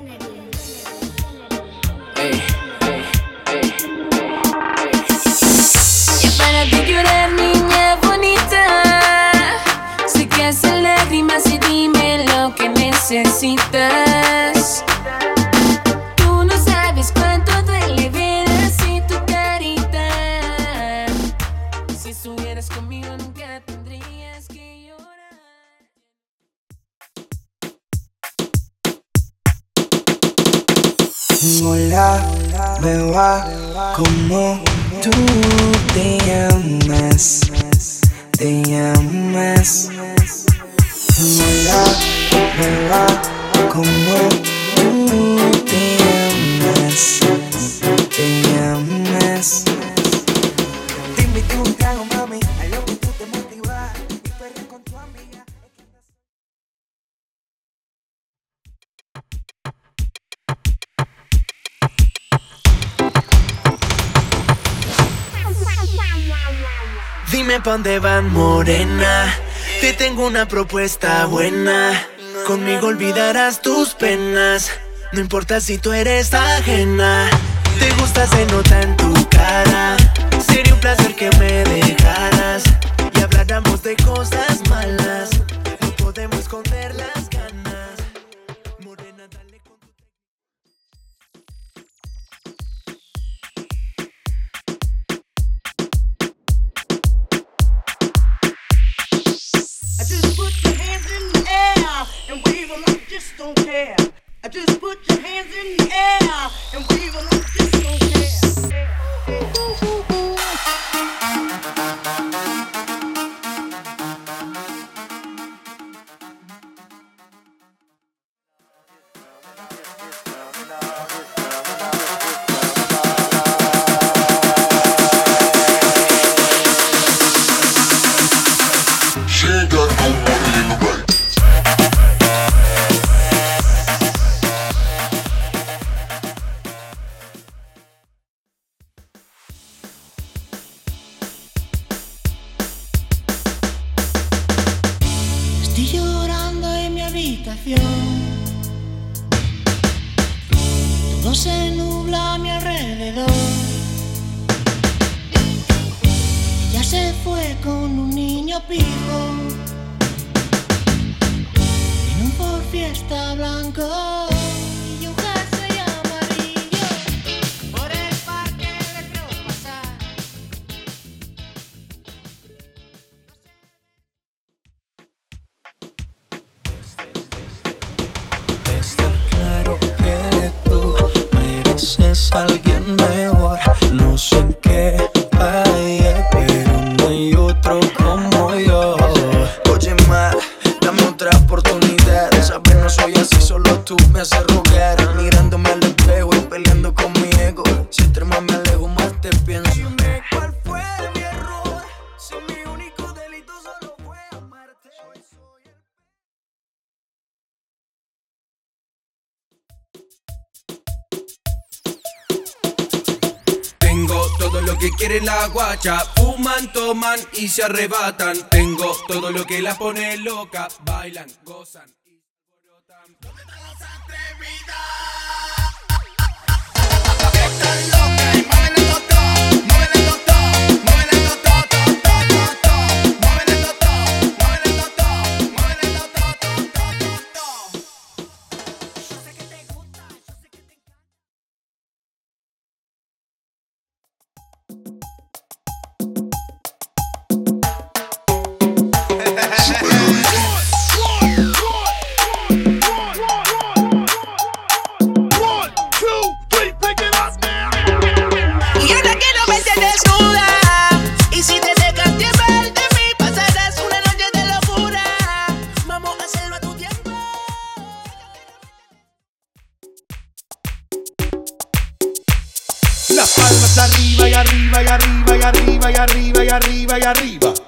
Hey, hey, hey, hey. You better think you Hola, beba, como tú te llamas, te llamas. Hola, beba, como Dime pa' dónde van, morena. Te tengo una propuesta buena. Conmigo olvidarás tus penas. No importa si tú eres ajena. Te gusta, se nota en tu cara. Estoy llorando en mi habitación. Todo se nubla a mi alrededor. Ella se fue con un niño pijo. En un Ford Fiesta blanco. Alguien lo que quiere la guacha, fuman, toman y se arrebatan. Tengo todo lo que la pone loca, bailan, gozan. Las palmas arriba y arriba y arriba y arriba y arriba y arriba y arriba.